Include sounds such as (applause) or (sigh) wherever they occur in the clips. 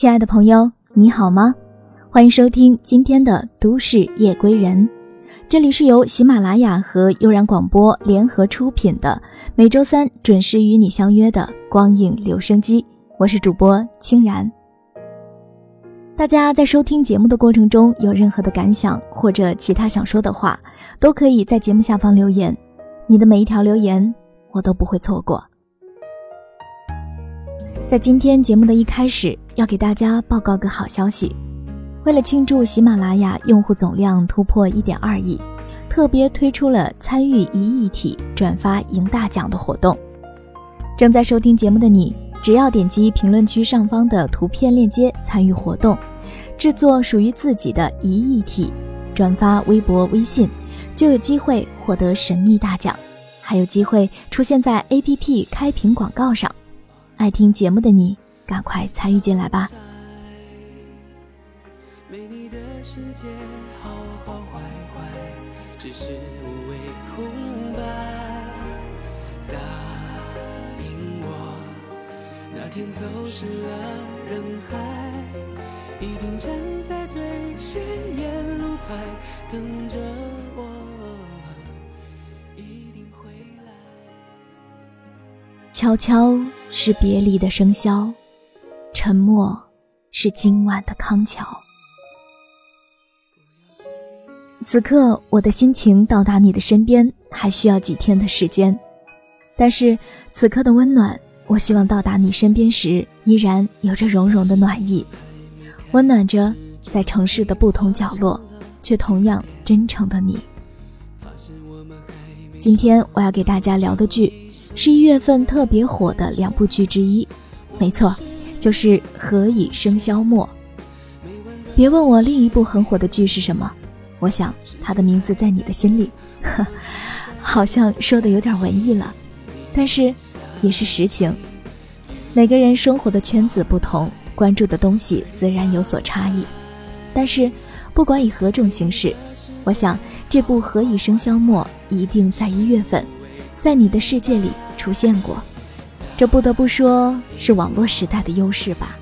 亲爱的朋友，你好吗？欢迎收听今天的《都市夜归人》，这里是由喜马拉雅和悠然广播联合出品的，每周三准时与你相约的光影留声机。我是主播清然。大家在收听节目的过程中有任何的感想或者其他想说的话，都可以在节目下方留言。你的每一条留言，我都不会错过。在今天节目的一开始，要给大家报告个好消息。为了庆祝喜马拉雅用户总量突破一点二亿，特别推出了参与一亿体转发赢大奖的活动。正在收听节目的你，只要点击评论区上方的图片链接参与活动，制作属于自己的一亿体，转发微博、微信，就有机会获得神秘大奖，还有机会出现在 APP 开屏广告上。爱听节目的你，赶快参与进来吧！没你的世界，好好坏坏，只是无谓空白。答应我，那天走失了人海，一定站在最显眼路牌，等着我。悄悄是别离的笙箫，沉默是今晚的康桥。此刻我的心情到达你的身边还需要几天的时间，但是此刻的温暖，我希望到达你身边时依然有着融融的暖意，温暖着在城市的不同角落却同样真诚的你。今天我要给大家聊的剧。是一月份特别火的两部剧之一，没错，就是《何以笙箫默》。别问我另一部很火的剧是什么，我想它的名字在你的心里，呵 (laughs) 好像说的有点文艺了，但是也是实情。每个人生活的圈子不同，关注的东西自然有所差异。但是不管以何种形式，我想这部《何以笙箫默》一定在一月份。在你的世界里出现过，这不得不说是网络时代的优势吧。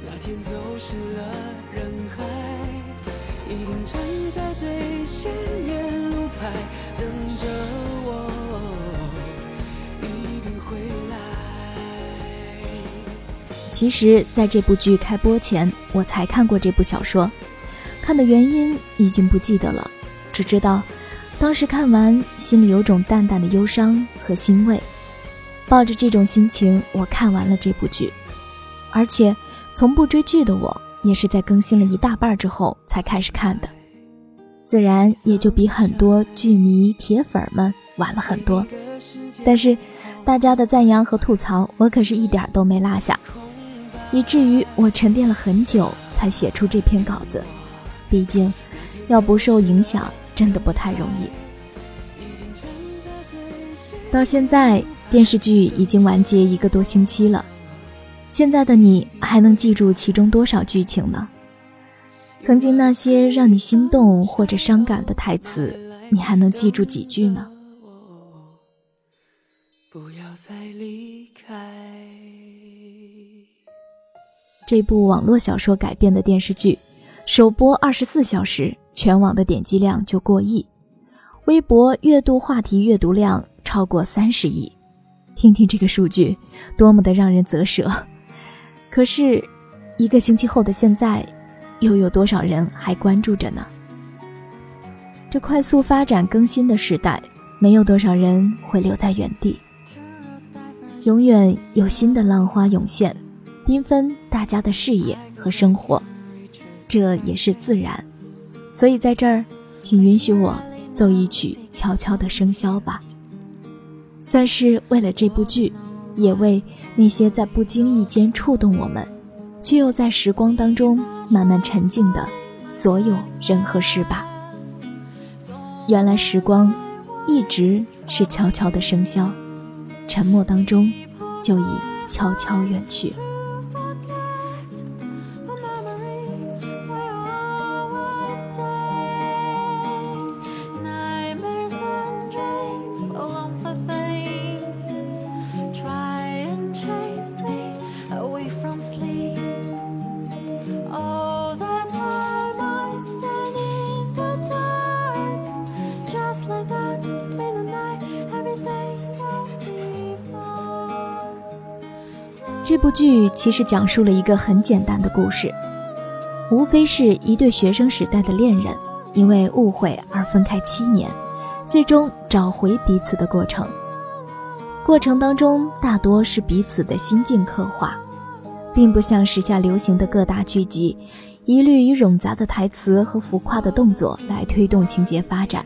其实，在这部剧开播前，我才看过这部小说，看的原因已经不记得了，只知道。当时看完，心里有种淡淡的忧伤和欣慰。抱着这种心情，我看完了这部剧。而且，从不追剧的我，也是在更新了一大半之后才开始看的，自然也就比很多剧迷铁粉们晚了很多。但是，大家的赞扬和吐槽，我可是一点都没落下，以至于我沉淀了很久才写出这篇稿子。毕竟，要不受影响。真的不太容易。到现在，电视剧已经完结一个多星期了。现在的你还能记住其中多少剧情呢？曾经那些让你心动或者伤感的台词，你还能记住几句呢？不要再离开这部网络小说改编的电视剧，首播二十四小时。全网的点击量就过亿，微博月度话题阅读量超过三十亿，听听这个数据，多么的让人啧舌。可是，一个星期后的现在，又有多少人还关注着呢？这快速发展更新的时代，没有多少人会留在原地。永远有新的浪花涌现，缤纷大家的视野和生活，这也是自然。所以在这儿，请允许我奏一曲悄悄的笙箫吧，算是为了这部剧，也为那些在不经意间触动我们，却又在时光当中慢慢沉静的所有人和事吧。原来时光一直是悄悄的笙箫，沉默当中就已悄悄远去。这部剧其实讲述了一个很简单的故事，无非是一对学生时代的恋人因为误会而分开七年，最终找回彼此的过程。过程当中大多是彼此的心境刻画，并不像时下流行的各大剧集，一律以冗杂的台词和浮夸的动作来推动情节发展。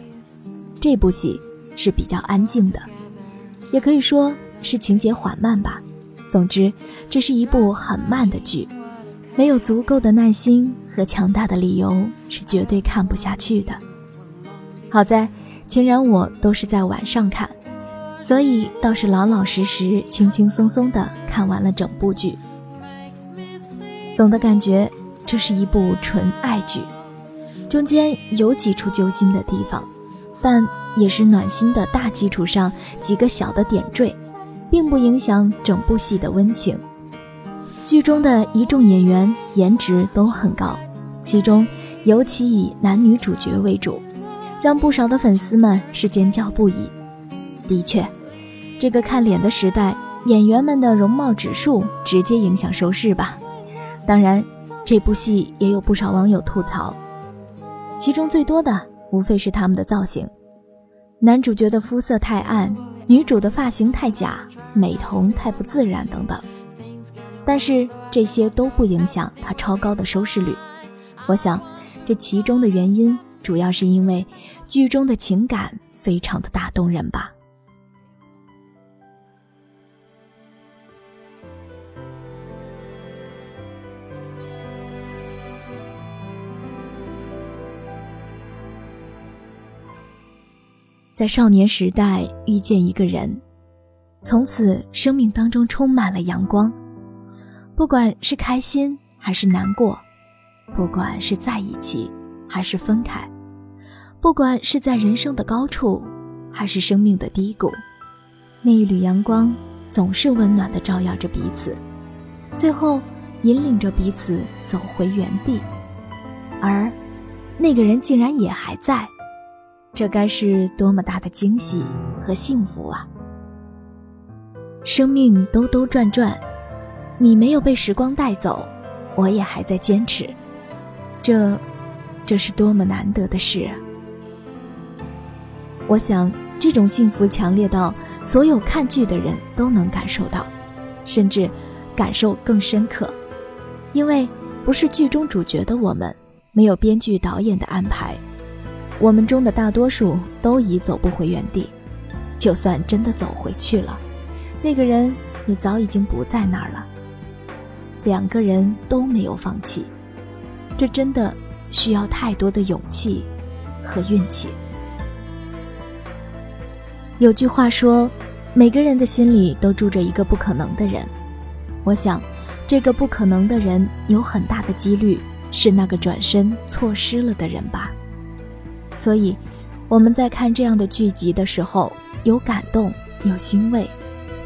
这部戏是比较安静的，也可以说是情节缓慢吧。总之，这是一部很慢的剧，没有足够的耐心和强大的理由是绝对看不下去的。好在秦然我都是在晚上看，所以倒是老老实实、轻轻松松的看完了整部剧。总的感觉，这是一部纯爱剧，中间有几处揪心的地方，但也是暖心的大基础上几个小的点缀。并不影响整部戏的温情。剧中的一众演员颜值都很高，其中尤其以男女主角为主，让不少的粉丝们是尖叫不已。的确，这个看脸的时代，演员们的容貌指数直接影响收视吧。当然，这部戏也有不少网友吐槽，其中最多的无非是他们的造型，男主角的肤色太暗。女主的发型太假，美瞳太不自然等等，但是这些都不影响她超高的收视率。我想，这其中的原因主要是因为剧中的情感非常的打动人吧。在少年时代遇见一个人，从此生命当中充满了阳光。不管是开心还是难过，不管是在一起还是分开，不管是在人生的高处还是生命的低谷，那一缕阳光总是温暖的照耀着彼此，最后引领着彼此走回原地。而那个人竟然也还在。这该是多么大的惊喜和幸福啊！生命兜兜转转，你没有被时光带走，我也还在坚持。这，这是多么难得的事！我想，这种幸福强烈到所有看剧的人都能感受到，甚至感受更深刻，因为不是剧中主角的我们，没有编剧导演的安排。我们中的大多数都已走不回原地，就算真的走回去了，那个人也早已经不在那儿了。两个人都没有放弃，这真的需要太多的勇气和运气。有句话说，每个人的心里都住着一个不可能的人。我想，这个不可能的人有很大的几率是那个转身错失了的人吧。所以，我们在看这样的剧集的时候，有感动，有欣慰，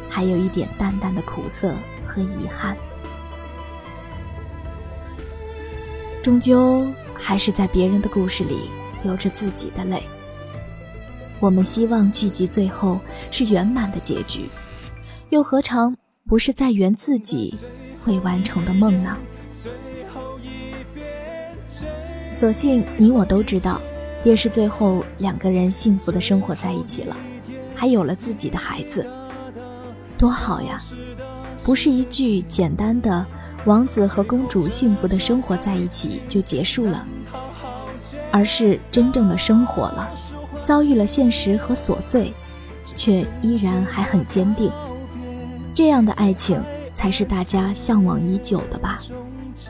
还有一点淡淡的苦涩和遗憾。终究还是在别人的故事里流着自己的泪。我们希望剧集最后是圆满的结局，又何尝不是在圆自己未完成的梦呢？所幸你我都知道。也是最后两个人幸福的生活在一起了，还有了自己的孩子，多好呀！不是一句简单的王子和公主幸福的生活在一起就结束了，而是真正的生活了，遭遇了现实和琐碎，却依然还很坚定。这样的爱情才是大家向往已久的吧？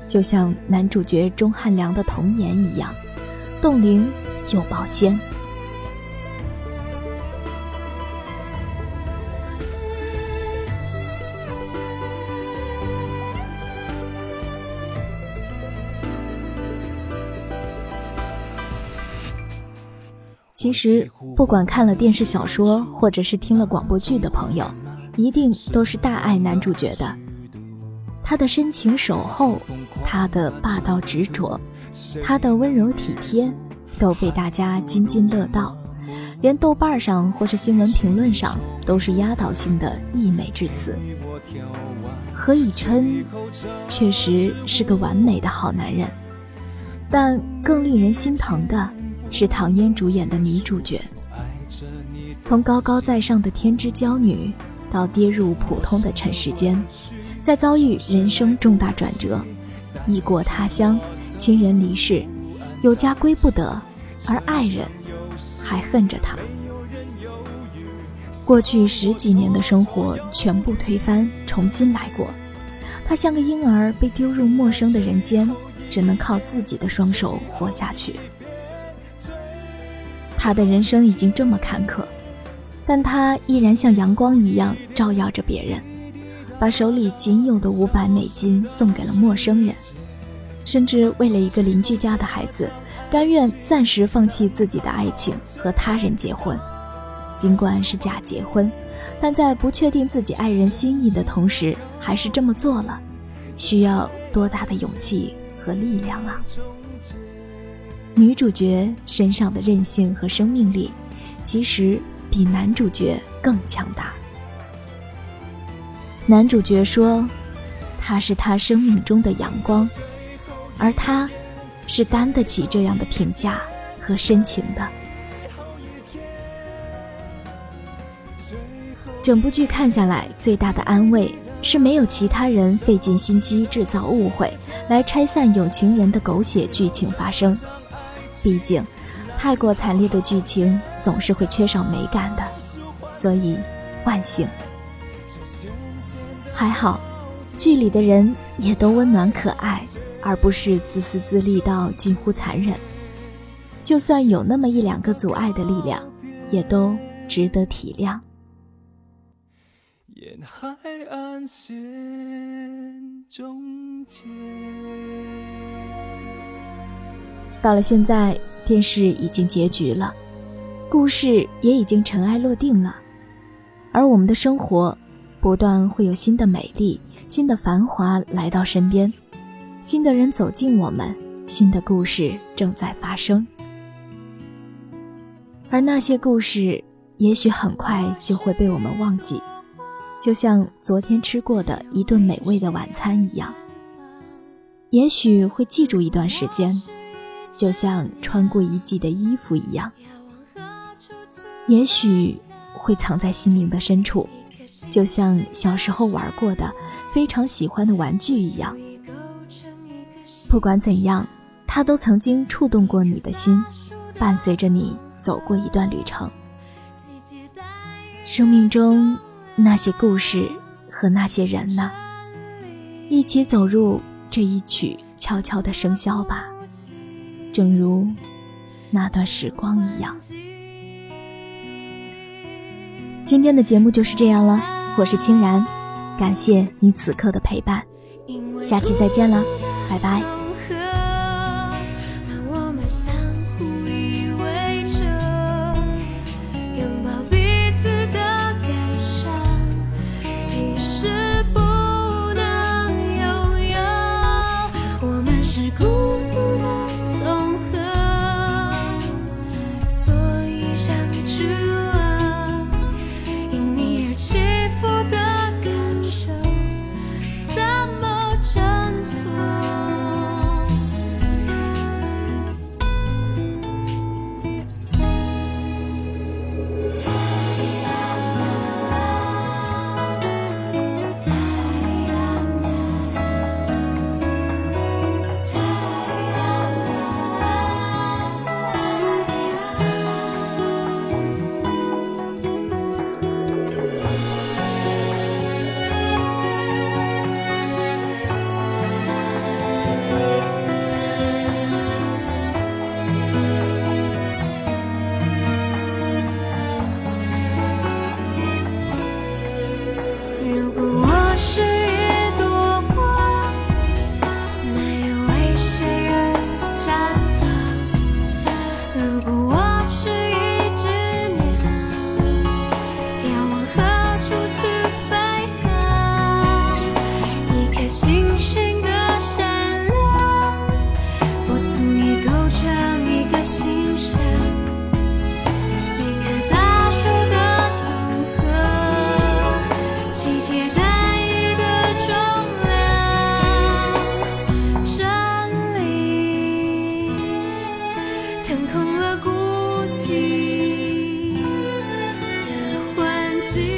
就像男主角钟汉良的童年一样，冻龄。又保鲜。其实，不管看了电视小说，或者是听了广播剧的朋友，一定都是大爱男主角的。他的深情守候，他的霸道执着，他的温柔体贴。都被大家津津乐道，连豆瓣上或是新闻评论上都是压倒性的溢美之词。何以琛确实是个完美的好男人，但更令人心疼的是唐嫣主演的女主角。从高高在上的天之娇女，到跌入普通的尘世间，再遭遇人生重大转折，异国他乡，亲人离世，有家归不得，而爱人还恨着他。过去十几年的生活全部推翻，重新来过。他像个婴儿被丢入陌生的人间，只能靠自己的双手活下去。他的人生已经这么坎坷，但他依然像阳光一样照耀着别人，把手里仅有的五百美金送给了陌生人，甚至为了一个邻居家的孩子，甘愿暂时放弃自己的爱情和他人结婚。尽管是假结婚，但在不确定自己爱人心意的同时，还是这么做了，需要多大的勇气和力量啊！女主角身上的韧性和生命力，其实比男主角更强大。男主角说：“他是他生命中的阳光，而他，是担得起这样的评价和深情的。”整部剧看下来，最大的安慰是没有其他人费尽心机制造误会，来拆散有情人的狗血剧情发生。毕竟，太过惨烈的剧情总是会缺少美感的，所以万幸。还好，剧里的人也都温暖可爱，而不是自私自利到近乎残忍。就算有那么一两个阻碍的力量，也都值得体谅。沿海岸线终结。到了现在，电视已经结局了，故事也已经尘埃落定了，而我们的生活，不断会有新的美丽、新的繁华来到身边，新的人走进我们，新的故事正在发生，而那些故事，也许很快就会被我们忘记。就像昨天吃过的一顿美味的晚餐一样，也许会记住一段时间；就像穿过一季的衣服一样，也许会藏在心灵的深处；就像小时候玩过的、非常喜欢的玩具一样。不管怎样，它都曾经触动过你的心，伴随着你走过一段旅程。生命中。那些故事和那些人呢？一起走入这一曲悄悄的笙箫吧，正如那段时光一样。今天的节目就是这样了，我是清然，感谢你此刻的陪伴，下期再见了，拜拜。see